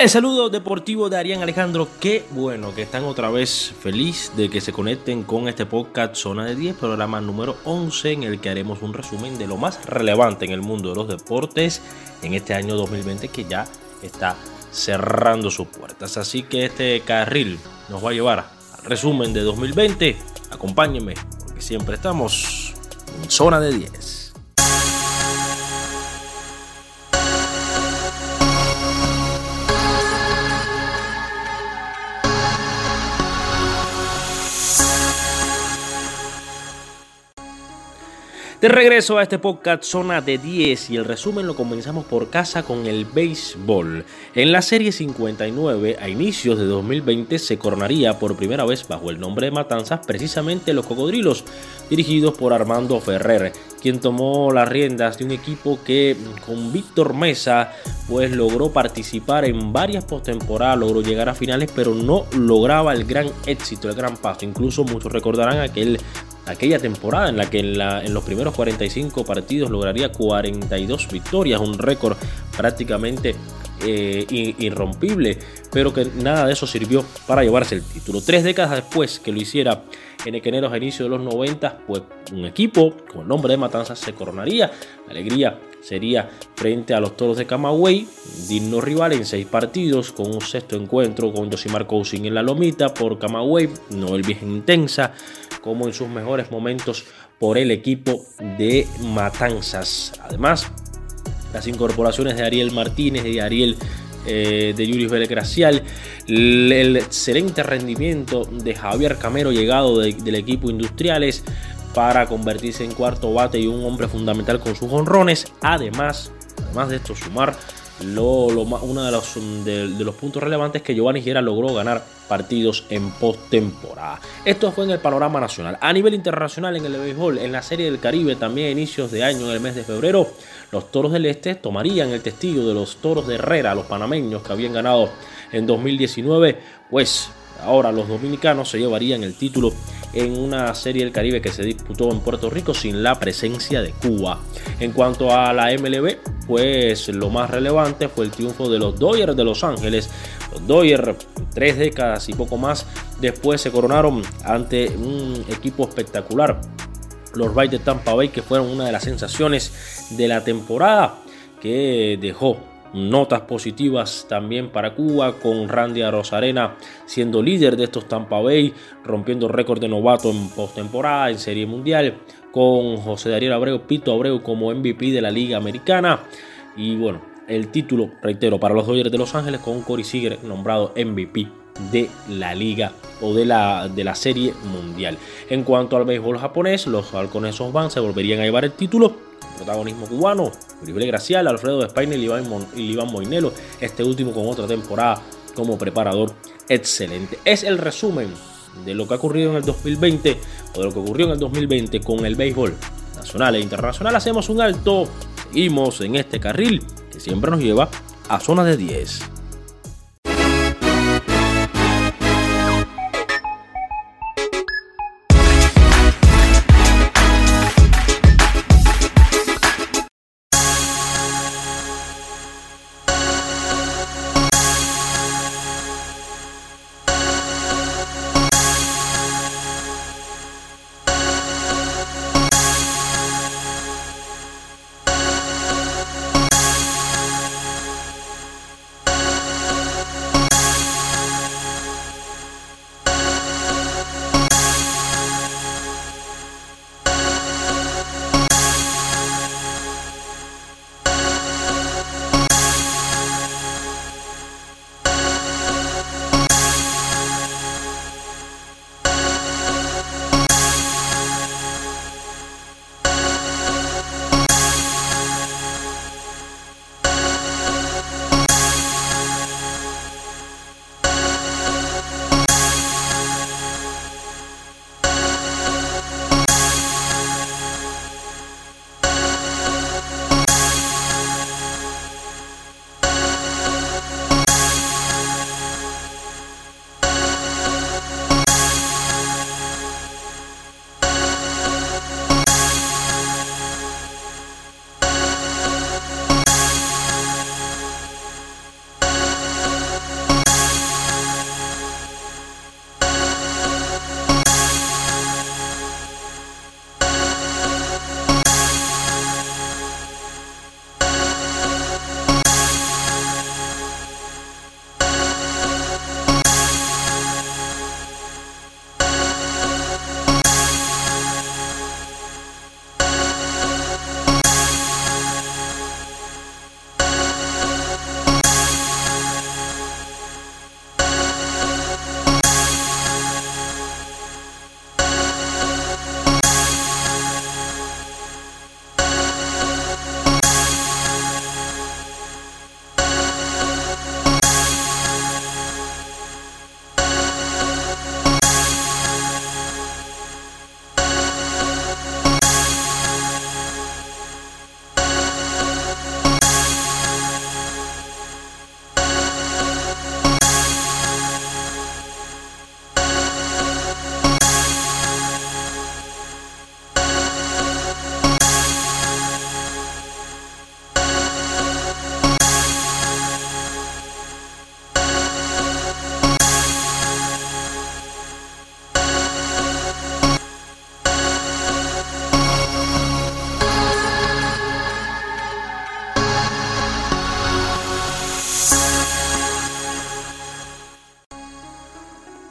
El saludo deportivo de Arián Alejandro. Qué bueno que están otra vez feliz de que se conecten con este podcast Zona de 10, programa número 11 en el que haremos un resumen de lo más relevante en el mundo de los deportes en este año 2020 que ya está cerrando sus puertas. Así que este carril nos va a llevar al resumen de 2020. Acompáñenme porque siempre estamos en Zona de 10. De regreso a este podcast Zona de 10 y el resumen lo comenzamos por casa con el béisbol. En la serie 59, a inicios de 2020, se coronaría por primera vez bajo el nombre de Matanzas precisamente los Cocodrilos, dirigidos por Armando Ferrer, quien tomó las riendas de un equipo que con Víctor Mesa pues logró participar en varias postemporadas, logró llegar a finales, pero no lograba el gran éxito, el gran paso. Incluso muchos recordarán aquel aquella temporada en la que en, los primeros 45 partidos lograría 42 victorias, un récord prácticamente eh, irrompible, pero que nada de eso sirvió para llevarse el título. Tres décadas después que lo hiciera en Equeneros a inicio de los 90, pues un equipo con el nombre de Matanzas se coronaría. La alegría sería frente a los Toros de Camagüey, digno rival en seis partidos, con un sexto encuentro con Josimar Cousin en la lomita por Camagüey, no el viejo intensa, como en sus mejores momentos por el equipo de Matanzas. Además, las incorporaciones de Ariel Martínez y Ariel eh, de Yuri Vélez Gracial, el, excelente rendimiento de Javier Camero llegado del equipo Industriales para convertirse en cuarto bate y un hombre fundamental con sus honrones. Además, además de esto, sumar lo, uno de los, de, los, puntos relevantes que Giovanni Gera logró ganar partidos en postemporada. Esto fue en el panorama nacional. A nivel internacional en el béisbol, en la Serie del Caribe, también a inicios de año, en el mes de febrero, los Toros del Este tomarían el testigo de los Toros de Herrera, los panameños que habían ganado en 2019, pues ahora los dominicanos se llevarían el título en una serie del Caribe que se disputó en Puerto Rico sin la presencia de Cuba. En cuanto a la MLB, pues lo más relevante fue el triunfo de los Dodgers de Los Ángeles. Los Dodgers, tres décadas y poco más después, se coronaron ante un equipo espectacular. Los Rays de Tampa Bay, que fueron una de las sensaciones de la temporada, que dejó Notas positivas también para Cuba con Randy Rosarena siendo líder de estos Tampa Bay, rompiendo récord de novato en postemporada, en Serie Mundial, con José Daniel Abreu, Pito Abreu como MVP de la Liga Americana. Y bueno, el título, reitero, para los Dodgers de Los Ángeles con Corey Seager nombrado MVP de la liga o de la, de la serie mundial. En cuanto al béisbol japonés, los halcones van se volverían a llevar el título protagonismo cubano, Uribe Gracial, Alfredo Spainer y Iván Moinelo, este último con otra temporada como preparador excelente. Es el resumen de lo que ha ocurrido en el 2020 o de lo que ocurrió en el 2020 con el béisbol nacional e internacional. Hacemos un alto, seguimos en este carril que siempre nos lleva a zona de 10.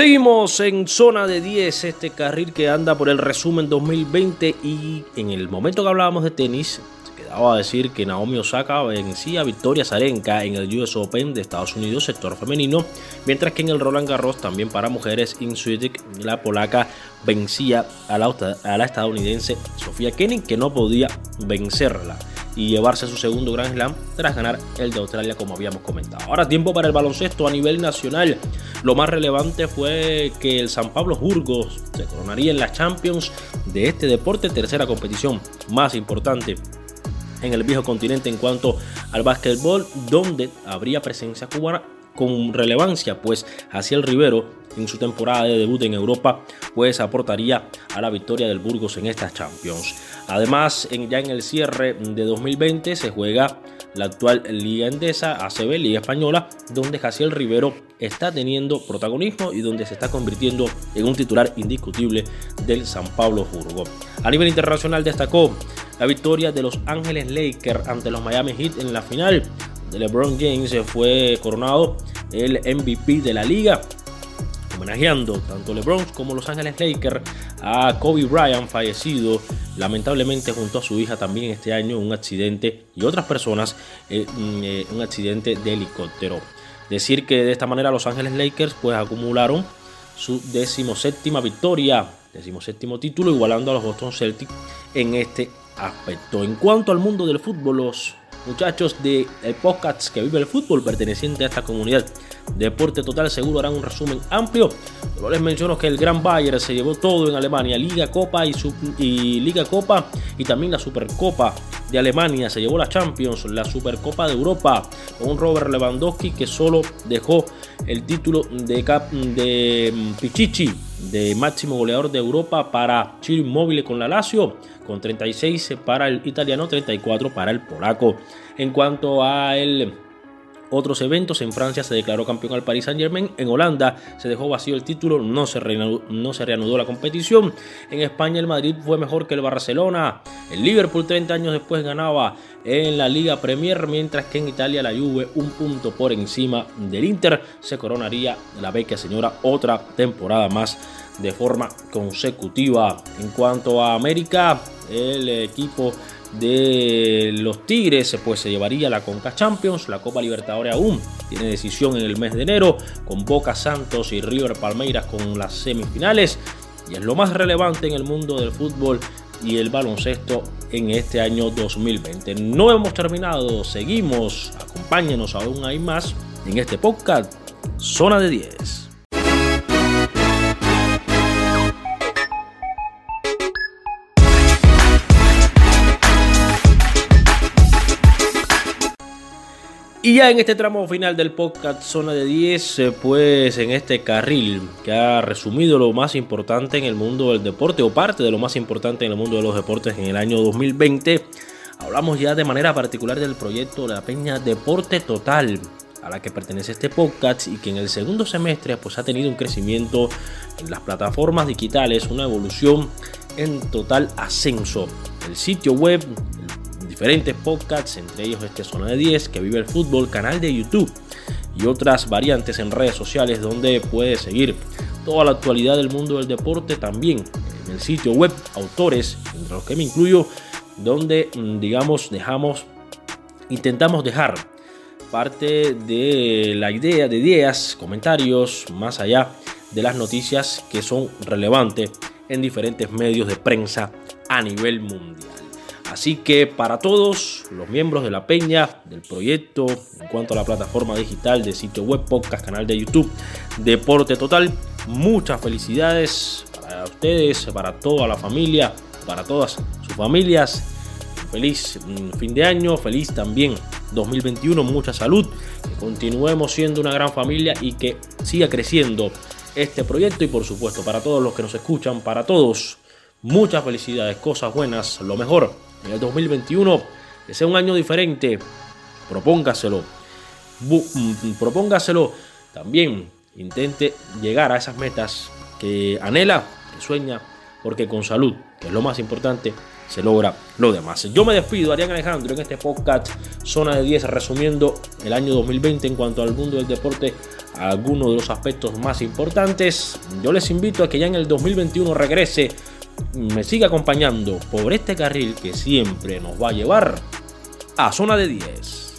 Seguimos en zona de 10, este carril que anda por el resumen 2020 y en el momento que hablábamos de tenis, se quedaba a decir que Naomi Osaka vencía a Victoria Zarenka en el US Open de Estados Unidos, sector femenino, mientras que en el Roland Garros también para mujeres, in la polaca vencía a la, a la estadounidense Sofía Kenning, que no podía vencerla y llevarse su segundo Grand Slam tras ganar el de Australia como habíamos comentado. Ahora tiempo para el baloncesto a nivel nacional. Lo más relevante fue que el San Pablo Burgos se coronaría en la Champions de este deporte, tercera competición más importante en el viejo continente en cuanto al básquetbol, donde habría presencia cubana con relevancia, pues hacia el Rivero en su temporada de debut en Europa, pues aportaría a la victoria del Burgos en estas Champions. Además, ya en el cierre de 2020 se juega la actual Liga Endesa, ACB, Liga Española, donde Jaciel Rivero está teniendo protagonismo y donde se está convirtiendo en un titular indiscutible del San Pablo Burgos. A nivel internacional destacó la victoria de los Ángeles Lakers ante los Miami Heat en la final. LeBron James fue coronado el MVP de la liga homenajeando tanto LeBron como Los Ángeles Lakers a Kobe Bryant, fallecido lamentablemente junto a su hija también este año en un accidente y otras personas en eh, un accidente de helicóptero. Decir que de esta manera Los Ángeles Lakers pues acumularon su decimoséptima victoria, decimoséptimo título, igualando a los Boston Celtics en este aspecto. En cuanto al mundo del fútbol, los muchachos de podcast que vive el fútbol perteneciente a esta comunidad Deporte Total seguro harán un resumen amplio. Pero les menciono que el Gran Bayern se llevó todo en Alemania, Liga Copa y, y Liga Copa y también la Supercopa de Alemania, se llevó la Champions, la Supercopa de Europa, con Robert Lewandowski que solo dejó el título de, de mm, Pichichi de máximo goleador de Europa para Chile Móvil con la Lazio, con 36 para el italiano, 34 para el polaco. En cuanto a el otros eventos. En Francia se declaró campeón al Paris Saint Germain. En Holanda se dejó vacío el título, no se, reanudó, la competición. En España el Madrid fue mejor que el Barcelona. El Liverpool 30 años después ganaba en la Liga Premier, mientras que en Italia la Juve un punto por encima del Inter se coronaría la beca señora otra temporada más de forma consecutiva. En cuanto a América, el equipo de los Tigres, pues se llevaría la Conca Champions, la Copa Libertadores aún tiene decisión en el mes de enero, con Boca Santos y River Palmeiras con las semifinales, y es lo más relevante en el mundo del fútbol y el baloncesto en este año 2020. No hemos terminado, seguimos, acompáñenos aún hay más en este podcast, Zona de 10. Y ya en este tramo final del podcast Zona de 10, eh, pues en este carril que ha resumido lo más importante en el mundo del deporte o parte de lo más importante en el mundo de los deportes en el año 2020, hablamos ya de manera particular del proyecto La Peña Deporte Total, a la que pertenece este podcast y que en el segundo semestre pues ha tenido un crecimiento en las plataformas digitales, una evolución en total ascenso. El sitio web, diferentes podcasts, entre ellos este Zona de 10, que vive el fútbol, canal de YouTube y otras variantes en redes sociales donde puedes seguir toda la actualidad del mundo del deporte también en el sitio web autores, entre los que me incluyo, donde mm, digamos dejamos, intentamos dejar parte de la idea, de ideas, comentarios, más allá de las noticias que son relevantes en diferentes medios de prensa a nivel mundial. Así que para todos los miembros de la peña, del proyecto, en cuanto a la plataforma digital de sitio web, podcast, canal de YouTube, Deporte Total, muchas felicidades para ustedes, para toda la familia, para todas sus familias. Feliz mm, fin de año, feliz también 2021, mucha salud, que continuemos siendo una gran familia y que siga creciendo este proyecto y por supuesto para todos los que nos escuchan, para todos, muchas felicidades, cosas buenas, lo mejor en el 2021, que sea un año diferente, propóngaselo. Mm, propóngaselo también. Intente llegar a esas metas que anhela, que sueña, porque con salud, que es lo más importante, se logra lo demás. Yo me despido, Arián Alejandro, en este podcast Zona de 10, resumiendo el año 2020 en cuanto al mundo del deporte algunos de los aspectos más importantes, yo les invito a que ya en el 2021 regrese, me siga acompañando por este carril que siempre nos va a llevar a zona de 10.